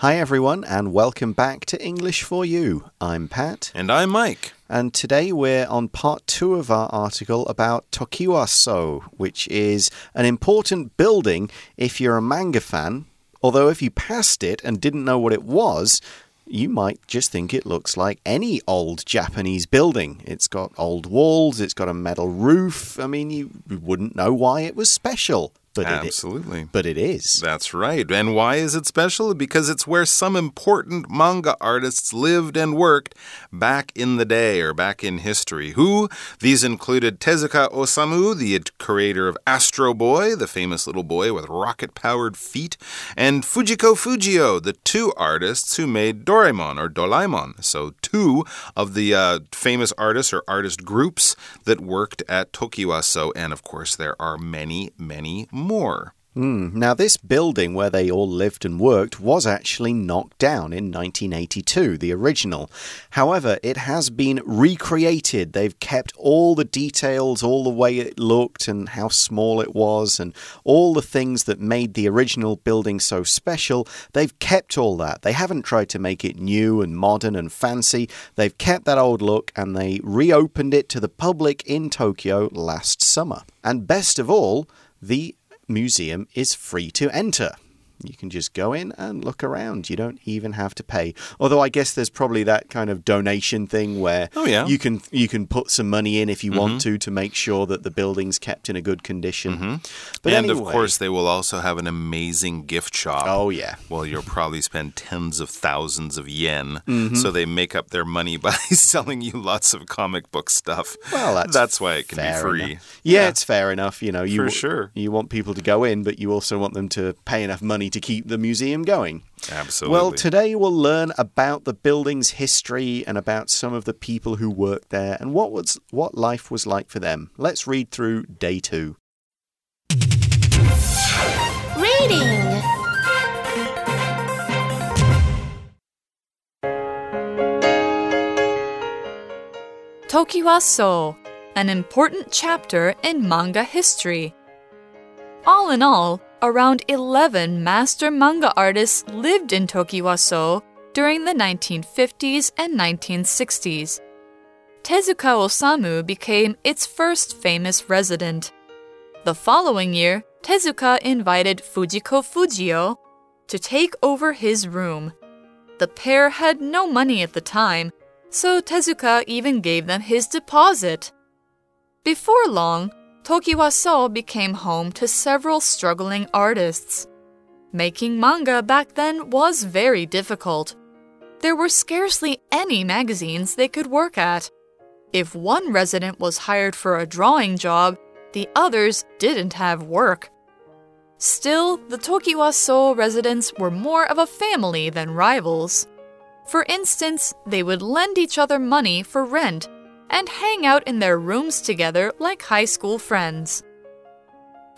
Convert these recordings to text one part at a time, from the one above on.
Hi, everyone, and welcome back to English for You. I'm Pat. And I'm Mike. And today we're on part two of our article about Tokiwaso, which is an important building if you're a manga fan. Although, if you passed it and didn't know what it was, you might just think it looks like any old Japanese building. It's got old walls, it's got a metal roof. I mean, you wouldn't know why it was special. But Absolutely. It, but it is. That's right. And why is it special? Because it's where some important manga artists lived and worked back in the day or back in history. Who? These included Tezuka Osamu, the creator of Astro Boy, the famous little boy with rocket powered feet, and Fujiko Fujio, the two artists who made Doraemon or Doraemon. So, two of the uh, famous artists or artist groups that worked at Tokiwaso. And of course, there are many, many more. Mm. Now, this building where they all lived and worked was actually knocked down in 1982, the original. However, it has been recreated. They've kept all the details, all the way it looked, and how small it was, and all the things that made the original building so special. They've kept all that. They haven't tried to make it new and modern and fancy. They've kept that old look and they reopened it to the public in Tokyo last summer. And best of all, the museum is free to enter. You can just go in and look around. You don't even have to pay. Although I guess there's probably that kind of donation thing where oh, yeah. you can you can put some money in if you mm -hmm. want mm-hmm. to to make sure that the building's kept in a good condition. Mm -hmm. But and anyway, of course, they will also have an amazing gift shop. Oh yeah. Well, you'll probably spend tens of thousands of yen, mm -hmm. so they make up their money by selling you lots of comic book stuff. Well, that's that's why it can be free. Yeah, yeah, it's fair enough. You know, you For sure. you want people to go in, but you also want them to pay enough money to keep the museum going. Absolutely. Well, today we'll learn about the building's history and about some of the people who worked there and what was what life was like for them. Let's read through day 2. Reading Tokiwaso, an important chapter in manga history. All in all, around 11 master manga artists lived in Tokiwaso during the 1950s and 1960s. Tezuka Osamu became its first famous resident. The following year, Tezuka invited Fujiko Fujio to take over his room. The pair had no money at the time, so Tezuka even gave them his deposit. Before long, Tokiwaso became home to several struggling artists. Making manga back then was very difficult. There were scarcely any magazines they could work at. If one resident was hired for a drawing job, the others didn't have work. Still, the Tokiwaso residents were more of a family than rivals. For instance, they would lend each other money for rent and hang out in their rooms together like high school friends.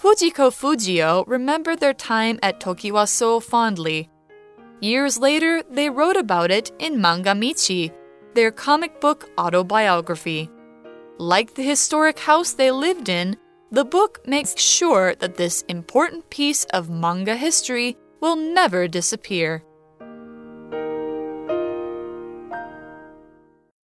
Fujiko Fujio remembered their time at Tokiwaso fondly. Years later, they wrote about it in Manga Michi, their comic book autobiography. Like the historic house they lived in, the book makes sure that this important piece of manga history will never disappear.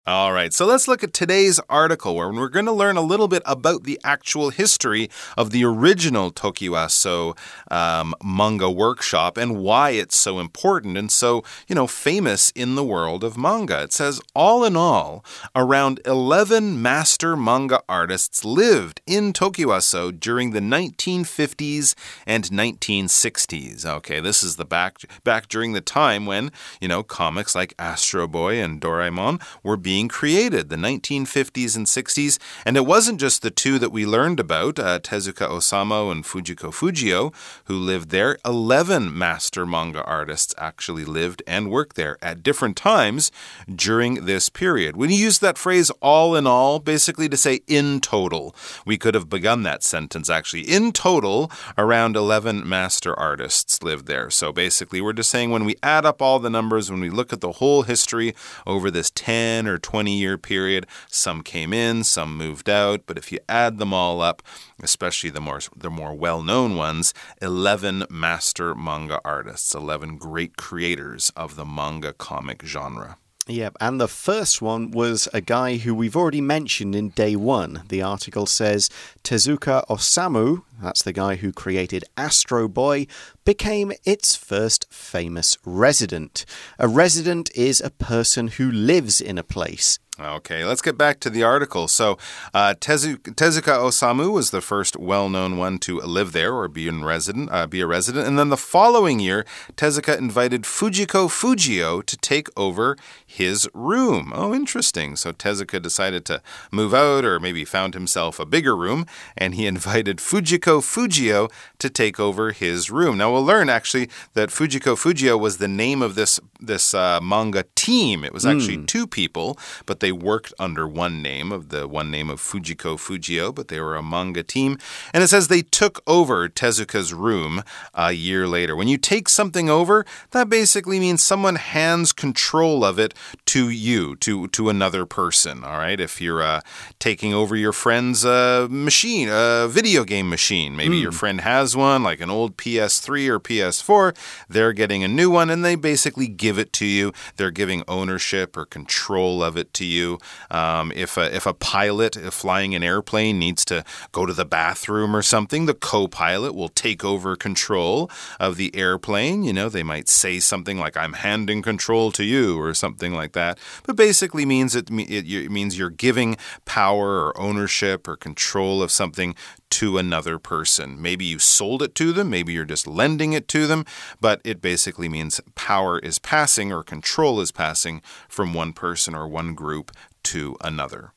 All right, so let's look at today's article where we're going to learn a little bit about the actual history of the original Tokiwaso um, manga workshop and why it's so important and so, you know, famous in the world of manga. It says, all in all, around 11 master manga artists lived in Tokiwaso during the 1950s and 1960s. Okay, this is the back back during the time when, you know, comics like Astro Boy and Doraemon were being being created, the 1950s and 60s. And it wasn't just the two that we learned about, uh, Tezuka Osamu and Fujiko Fujio, who lived there. 11 master manga artists actually lived and worked there at different times during this period. When you use that phrase all in all, basically to say in total, we could have begun that sentence actually. In total, around 11 master artists lived there. So basically, we're just saying when we add up all the numbers, when we look at the whole history over this 10 or 20 year period. Some came in, some moved out, but if you add them all up, especially the more the more well-known ones, 11 master manga artists, 11 great creators of the manga comic genre. Yep, and the first one was a guy who we've already mentioned in day one. The article says Tezuka Osamu, that's the guy who created Astro Boy, became its first famous resident. A resident is a person who lives in a place. Okay, let's get back to the article. So, uh, Tezu Tezuka Osamu was the first well-known one to live there or be in resident, uh, be a resident, and then the following year, Tezuka invited Fujiko Fujio to take over his room. Oh, interesting. So Tezuka decided to move out, or maybe found himself a bigger room, and he invited Fujiko Fujio to take over his room. Now we'll learn actually that Fujiko Fujio was the name of this this uh, manga team. It was actually mm. two people, but they they worked under one name of the one name of Fujiko Fujio, but they were a manga team. And it says they took over Tezuka's room a year later. When you take something over, that basically means someone hands control of it to you, to to another person. All right, if you're uh, taking over your friend's uh, machine, a video game machine, maybe mm. your hmm. friend has one, like an old PS3 or PS4. They're getting a new one, and they basically give it to you. They're giving ownership or control of it to you you. Um, if a, if a pilot flying an airplane needs to go to the bathroom or something, the co-pilot will take over control of the airplane. You know, they might say something like "I'm handing control to you" or something like that. But basically means it, it, it means you're giving power or ownership or control of something to another person. Maybe you sold it to them, maybe you're just lending it to them, but it basically means power is passing or control is passing from one person or one group to another.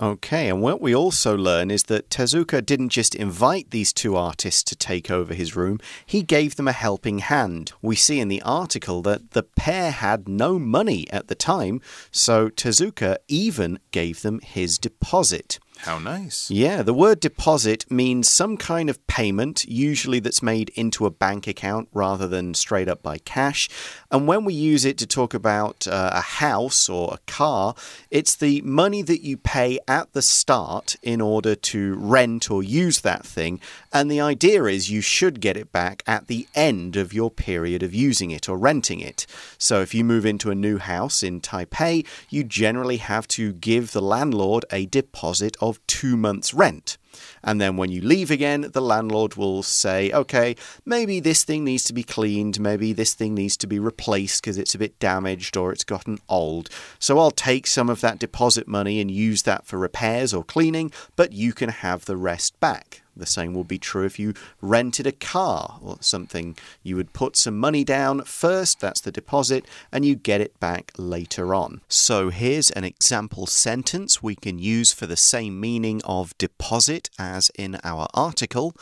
Okay, and what we also learn is that Tezuka didn't just invite these two artists to take over his room, he gave them a helping hand. We see in the article that the pair had no money at the time, so Tezuka even gave them his deposit. How nice. Yeah, the word deposit means some kind of payment, usually that's made into a bank account rather than straight up by cash. And when we use it to talk about uh, a house or a car, it's the money that you pay at the start in order to rent or use that thing. And the idea is you should get it back at the end of your period of using it or renting it. So if you move into a new house in Taipei, you generally have to give the landlord a deposit of two months' rent. And then when you leave again, the landlord will say, okay, maybe this thing needs to be cleaned, maybe this thing needs to be replaced because it's a bit damaged or it's gotten old. So I'll take some of that deposit money and use that for repairs or cleaning, but you can have the rest back. The same will be true if you rented a car or something. You would put some money down first, that's the deposit, and you get it back later on. So here's an example sentence we can use for the same meaning of deposit as in our article.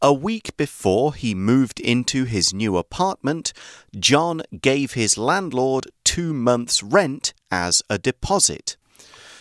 A week before he moved into his new apartment, John gave his landlord two months' rent as a deposit.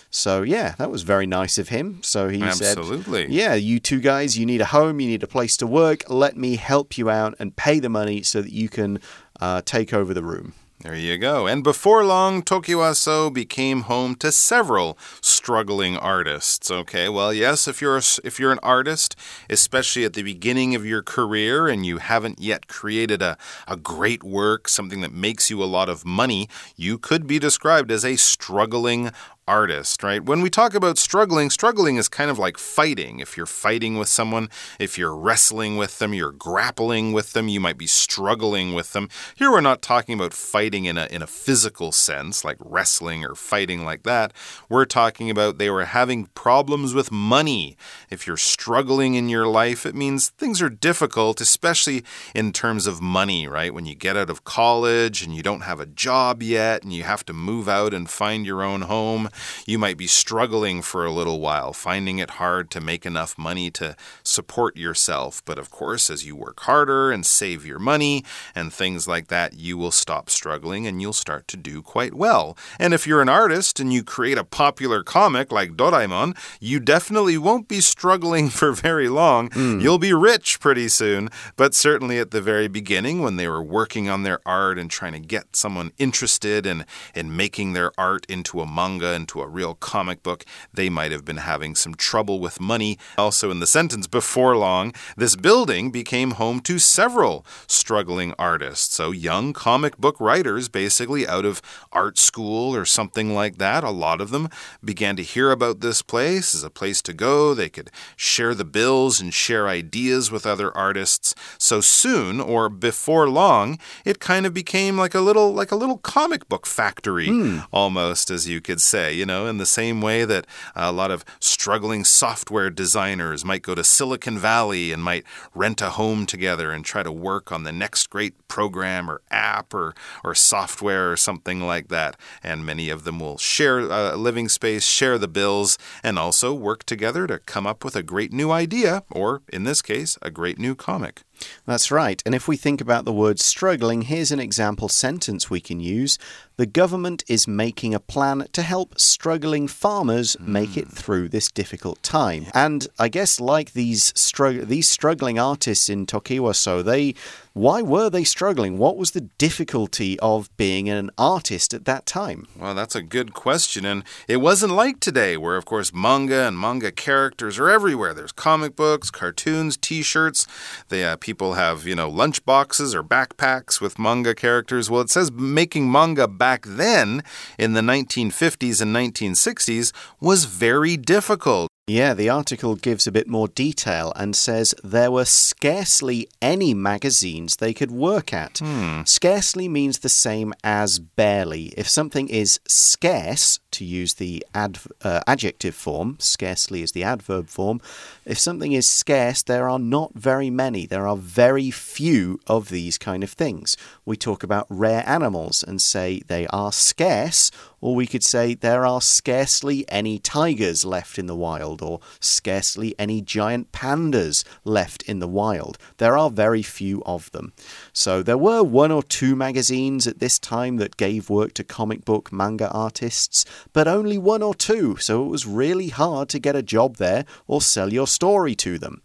So yeah, that was very nice of him. So he Absolutely. said, "Yeah, you two guys, you need a home, you need a place to work. Let me help you out and pay the money so that you can uh, take over the room." There you go. And before long, Tokiwaso became home to several struggling artists. Okay, well, yes, if you're a, if you're an artist, especially at the beginning of your career and you haven't yet created a, a great work, something that makes you a lot of money, you could be described as a struggling artist, right? When we talk about struggling, struggling is kind of like fighting. If you're fighting with someone, if you're wrestling with them, you're grappling with them, you might be struggling with them. Here we're not talking about fighting in a in a physical sense, like wrestling or fighting like that. We're talking about they were having problems with money. If you're struggling in your life, it means things are difficult, especially in terms of money, right? When you get out of college and you don't have a job yet and you have to move out and find your own home You might be struggling for a little while, finding it hard to make enough money to support yourself. But of course, as you work harder and save your money and things like that, you will stop struggling and you'll start to do quite well. And if you're an artist and you create a popular comic like Doraemon, you definitely won't be struggling for very long. Mm. You'll be rich pretty soon. But certainly at the very beginning, when they were working on their art and trying to get someone interested in, in making their art into a manga, into a real comic book, they might have been having some trouble with money. Also, in the sentence, before long, this building became home to several struggling artists. So, young comic book writers, basically out of art school or something like that, a lot of them began to hear about this place as a place to go. They could share the bills and share ideas with other artists. So soon, or before long, it kind of became like a little like a little comic book factory, mm. almost as you could say. You know, in the same way that a lot of struggling software designers might go to Silicon Valley and might rent a home together and try to work on the next great program or app or or software or something like that. And many of them will share a living space, share the bills, and also work together to come up with a great new idea, or in this case, a great new comic. That's right. And if we think about the word struggling, here's an example sentence we can use. The government is making a plan to help struggling farmers mm. make it through this difficult time. And I guess like these strugg these struggling artists in Tokiwaso, they why were they struggling? What was the difficulty of being an artist at that time? Well, that's a good question. And it wasn't like today, where, of course, manga and manga characters are everywhere. There's comic books, cartoons, t shirts. Uh, people have, you know, lunch boxes or backpacks with manga characters. Well, it says making manga back then in the 1950s and 1960s was very difficult. Yeah, the article gives a bit more detail and says there were scarcely any magazines they could work at. Hmm. Scarcely means the same as barely. If something is scarce, to use the uh, adjective form, scarcely is the adverb form, if something is scarce, there are not very many. There are very few of these kind of things. We talk about rare animals and say they are scarce or we could say there are scarcely any tigers left in the wild, or scarcely any giant pandas left in the wild. There are very few of them. So there were one or two magazines at this time that gave work to comic book manga artists, but only one or two, so it was really hard to get a job there or sell your story to them.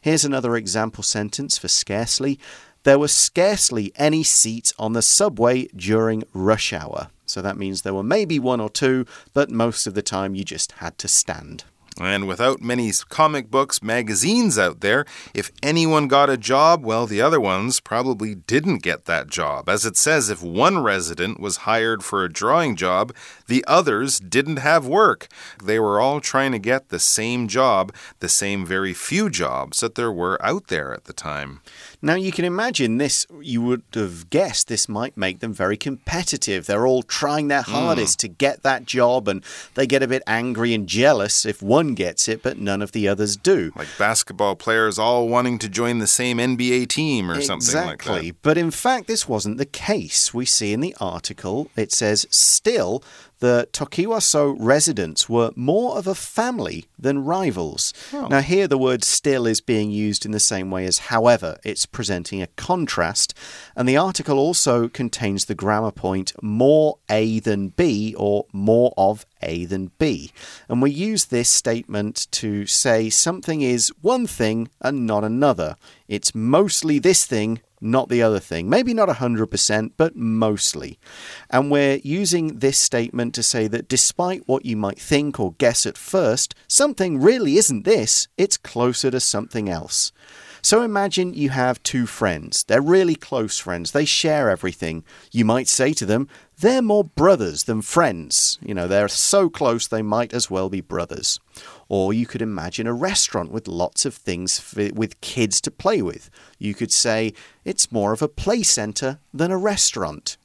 Here's another example sentence for scarcely. There were scarcely any seats on the subway during rush hour. So that means there were maybe one or two, but most of the time you just had to stand. And without many comic books, magazines out there, if anyone got a job, well, the other ones probably didn't get that job. As it says, if one resident was hired for a drawing job, the others didn't have work. They were all trying to get the same job, the same very few jobs that there were out there at the time. Now, you can imagine this, you would have guessed this might make them very competitive. They're all trying their hmm. hardest mm. to get that job, and they get a bit angry and jealous if one gets it, but none of the others do. Like basketball players all wanting to join the same NBA team or exactly. something like that. Exactly. But in fact, this wasn't the case. We see in the article, it says, still, the Tokiwaso residents were more of a family than rivals. Oh. Now, here the word still is being used in the same way as however. It's presenting a contrast. And the article also contains the grammar point more A than B or more of A than B. And we use this statement to say something is one thing and not another. It's mostly this thing not the other thing. Maybe not 100%, but mostly. And we're using this statement to say that despite what you might think or guess at first, something really isn't this, it's closer to something else. So imagine you have two friends. They're really close friends. They share everything. You might say to them, they're more brothers than friends. You know, they're so close they might as well be brothers. Or you could imagine a restaurant with lots of things for, with kids to play with. You could say it's more of a play center than a restaurant.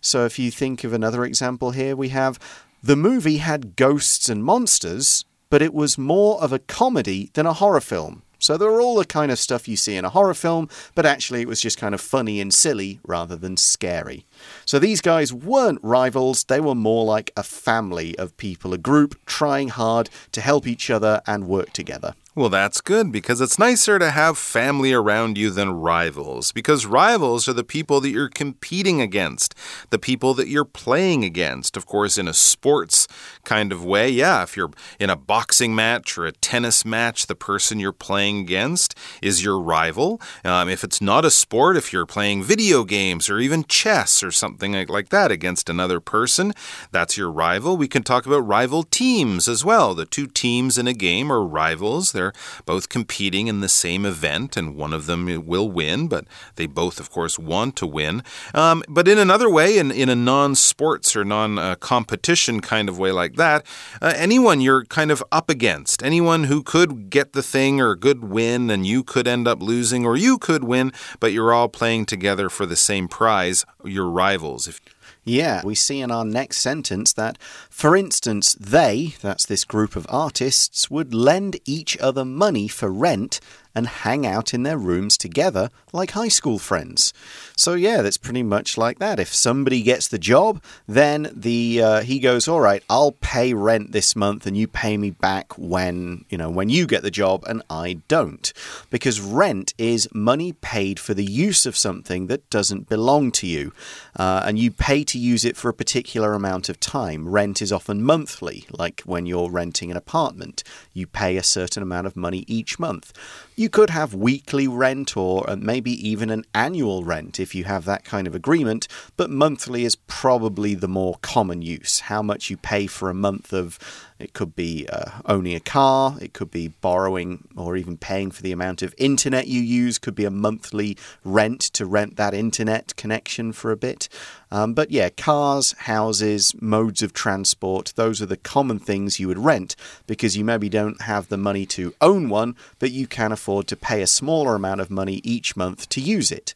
So if you think of another example here, we have the movie had ghosts and monsters, but it was more of a comedy than a horror film. So they were all the kind of stuff you see in a horror film, but actually it was just kind of funny and silly rather than scary. So these guys weren't rivals, they were more like a family of people, a group trying hard to help each other and work together. Well, that's good because it's nicer to have family around you than rivals. Because rivals are the people that you're competing against, the people that you're playing against. Of course, in a sports kind of way, yeah, if you're in a boxing match or a tennis match, the person you're playing against is your rival. Um, if it's not a sport, if you're playing video games or even chess or something like, that against another person, that's your rival. We can talk about rival teams as well. The two teams in a game are rivals. They're both competing in the same event, and one of them will win, but they both, of course, want to win. Um, but in another way, in, in a non sports or non uh, competition kind of way like that, uh, anyone you're kind of up against, anyone who could get the thing or could win, and you could end up losing, or you could win, but you're all playing together for the same prize, your rivals. If yeah, we see in our next sentence that, for instance, they, that's this group of artists, would lend each other money for rent and hang out in their rooms together like high school friends. So yeah, that's pretty much like that. If somebody gets the job, then the uh, he goes, "All right, I'll pay rent this month and you pay me back when, you know, when you get the job and I don't." Because rent is money paid for the use of something that doesn't belong to you. Uh, and you pay to use it for a particular amount of time. Rent is often monthly, like when you're renting an apartment. You pay a certain amount of money each month. You could have weekly rent or uh, maybe even an annual rent if you have that kind of agreement, but monthly is probably the more common use. How much you pay for a month of it could be uh, owning a car, it could be borrowing or even paying for the amount of internet you use, could be a monthly rent to rent that internet connection for a bit. Um, but yeah, cars, houses, modes of transport, those are the common things you would rent because you maybe don't have the money to own one, but you can afford to pay a smaller amount of money each month to use it.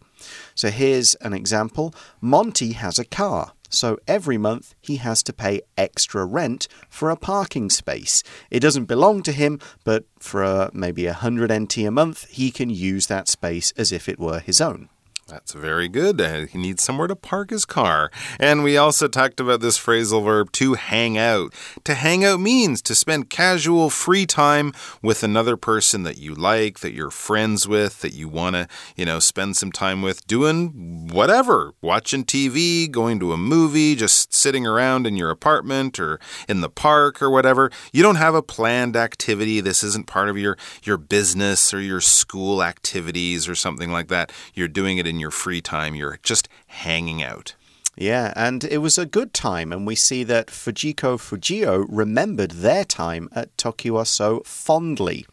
So here's an example Monty has a car. So every month he has to pay extra rent for a parking space. It doesn't belong to him, but for a, maybe a 100 NT a month, he can use that space as if it were his own. That's very good. Uh, he needs somewhere to park his car. And we also talked about this phrasal verb to hang out. To hang out means to spend casual free time with another person that you like, that you're friends with, that you want to, you know, spend some time with doing whatever, watching TV, going to a movie, just sitting around in your apartment or in the park or whatever. You don't have a planned activity. This isn't part of your your business or your school activities or something like that. You're doing it in your free time. You're just hanging out. Yeah, and it was a good time, and we see that Fujiko Fujio remembered their time at Tokiwaso fondly.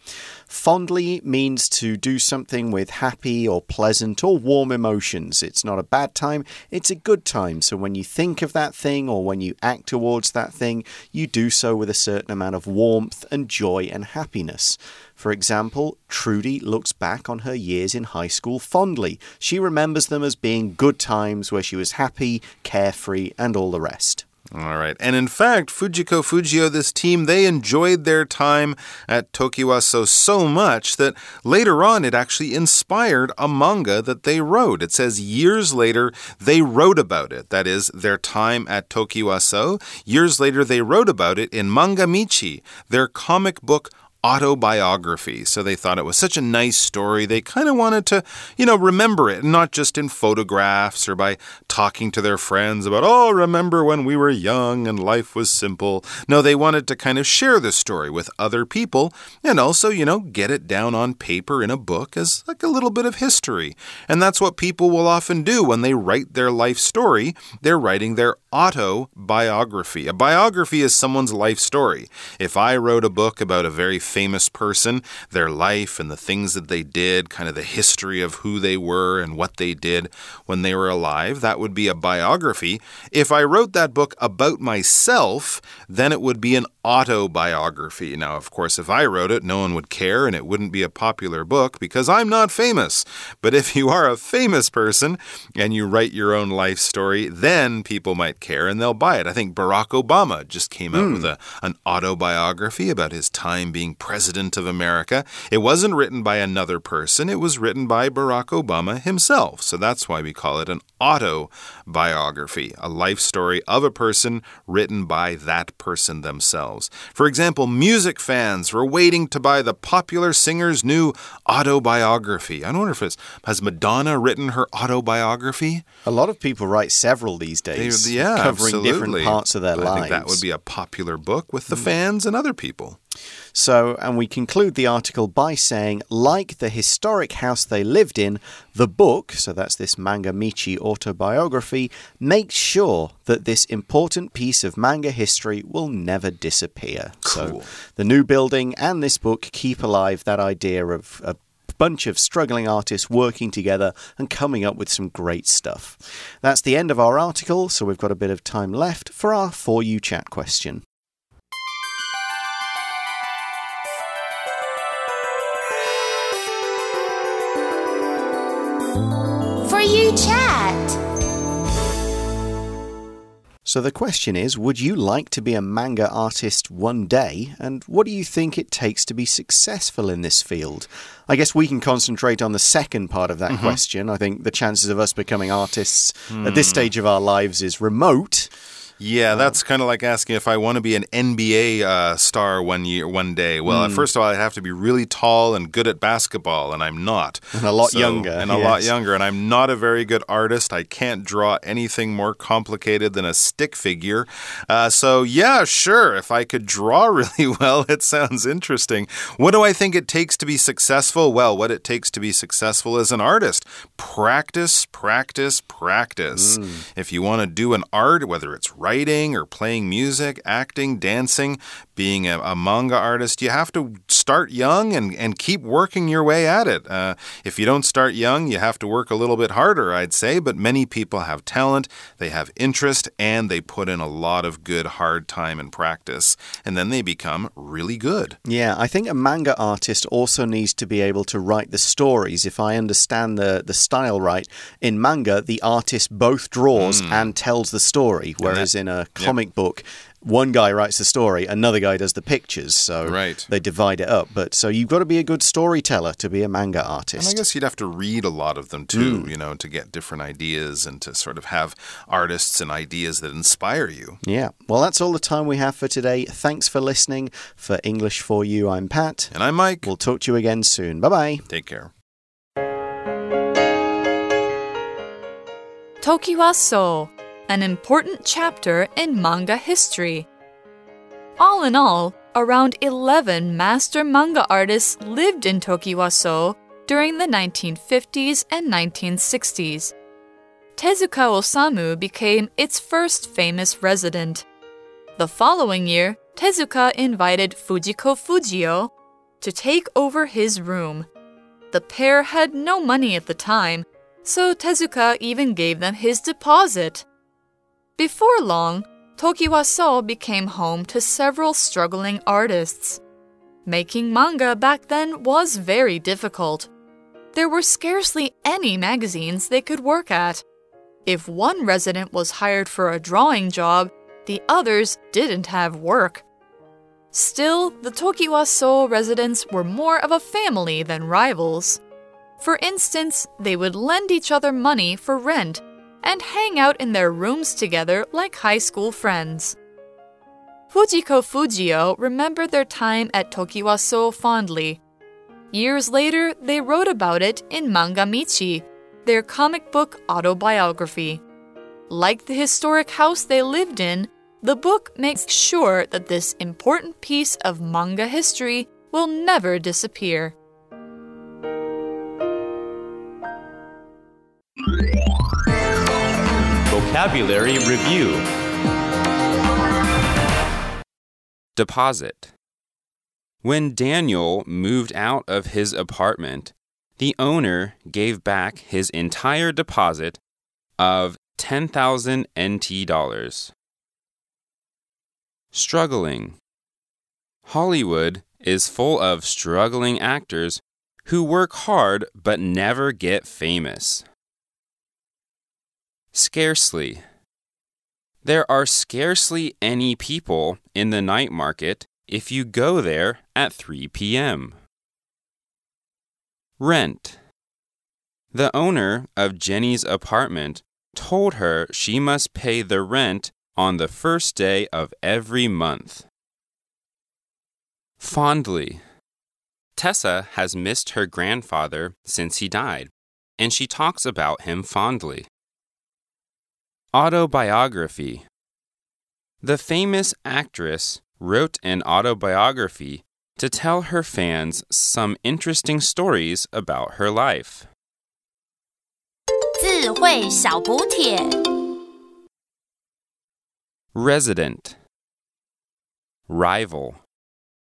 Fondly means to do something with happy or pleasant or warm emotions. It's not a bad time, it's a good time. So when you think of that thing or when you act towards that thing, you do so with a certain amount of warmth and joy and happiness. For example, Trudy looks back on her years in high school fondly. She remembers them as being good times where she was happy, carefree, and all the rest. All right. And in fact, Fujiko Fujio, this team, they enjoyed their time at Tokiwaso so much that later on it actually inspired a manga that they wrote. It says years later they wrote about it. That is, their time at Tokiwaso. Years later they wrote about it in Manga Michi, their comic book autobiography. So they thought it was such a nice story. They kind of wanted to, you know, remember it, not just in photographs or by talking to their friends about, oh, remember when we were young and life was simple. No, they wanted to kind of share the story with other people and also, you know, get it down on paper in a book as like a little bit of history. And that's what people will often do when they write their life story. They're writing their autobiography. A biography is someone's life story. If I wrote a book about a very famous person, their life and the things that they did, kind of the history of who they were and what they did when they were alive, that would be a biography. If I wrote that book about myself, then it would be an autobiography. Now, of course, if I wrote it, no one would care and it wouldn't be a popular book because I'm not famous. But if you are a famous person and you write your own life story, then people might that care and they'll buy it. I think Barack Obama just came out mm. with a, an autobiography about his time being president of America. It wasn't written by another person, it was written by Barack Obama himself. So that's why we call it an autobiography, a life story of a person written by that person themselves. For example, music fans were waiting to buy the popular singer's new autobiography. I don't wonder if it's has Madonna written her autobiography? A lot of people write several these days, they, yeah, covering absolutely. different parts of their lives. I think that would be a popular book with the mm. fans and other people. So, and we conclude the article by saying, like the historic house they lived in, the book, so that's this Manga Michi autobiography, makes sure that this important piece of manga history will never disappear. Cool. So, the new building and this book keep alive that idea of a bunch of struggling artists working together and coming up with some great stuff. That's the end of our article, so we've got a bit of time left for our For You Chat question. So the question is Would you like to be a manga artist one day? And what do you think it takes to be successful in this field? I guess we can concentrate on the second part of that mm -hmm. question. I think the chances of us becoming artists mm. at this hmm. stage of our lives is remote. Yeah, that's kind of like asking if I want to be an NBA uh, star one year, one day. Well, mm. first of all, I have to be really tall and good at basketball, and I'm not. And a lot so, younger. And a yes. lot younger. And I'm not a very good artist. I can't draw anything more complicated than a stick figure. Uh, so, yeah, sure. If I could draw really well, it sounds interesting. What do I think it takes to be successful? Well, what it takes to be successful as an artist practice, practice, practice. Mm. If you want to do an art, whether it's writing or playing music, acting, dancing, being a, a, manga artist, you have to start young and, and keep working your way at it. Uh, if you don't start young, you have to work a little bit harder, I'd say, but many people have talent, they have interest, and they put in a lot of good hard time and practice, and then they become really good. Yeah, I think a manga artist also needs to be able to write the stories. If I understand the, the style right, in manga, the artist both draws mm. and tells the story, whereas in a comic yep. book, one guy writes the story, another guy does the pictures. So right. they divide it up. But so you've got to be a good storyteller to be a manga artist. And I guess you'd have to read a lot of them too, mm. you know, to get different ideas and to sort of have artists and ideas that inspire you. Yeah. Well, that's all the time we have for today. Thanks for listening. For English for You, I'm Pat. And I'm Mike. We'll talk to you again soon. Bye bye. Take care. Tokiwa So an important chapter in manga history. All in all, around 11 master manga artists lived in Tokiwa-so during the 1950s and 1960s. Tezuka Osamu became its first famous resident. The following year, Tezuka invited Fujiko Fujio to take over his room. The pair had no money at the time, so Tezuka even gave them his deposit. Before long, Tokiwa-so became home to several struggling artists. Making manga back then was very difficult. There were scarcely any magazines they could work at. If one resident was hired for a drawing job, the others didn't have work. Still, the Tokiwa-so residents were more of a family than rivals. For instance, they would lend each other money for rent and hang out in their rooms together like high school friends. Fujiko Fujio remembered their time at Tokiwa-so fondly. Years later, they wrote about it in Manga Michi, their comic book autobiography. Like the historic house they lived in, the book makes sure that this important piece of manga history will never disappear. Vocabulary Review Deposit When Daniel moved out of his apartment, the owner gave back his entire deposit of 10,000 NT dollars. Struggling Hollywood is full of struggling actors who work hard but never get famous. Scarcely. There are scarcely any people in the night market if you go there at 3 p.m. Rent. The owner of Jenny's apartment told her she must pay the rent on the first day of every month. Fondly. Tessa has missed her grandfather since he died, and she talks about him fondly. Autobiography The famous actress wrote an autobiography to tell her fans some interesting stories about her life. 智慧小补帖。 Resident Rival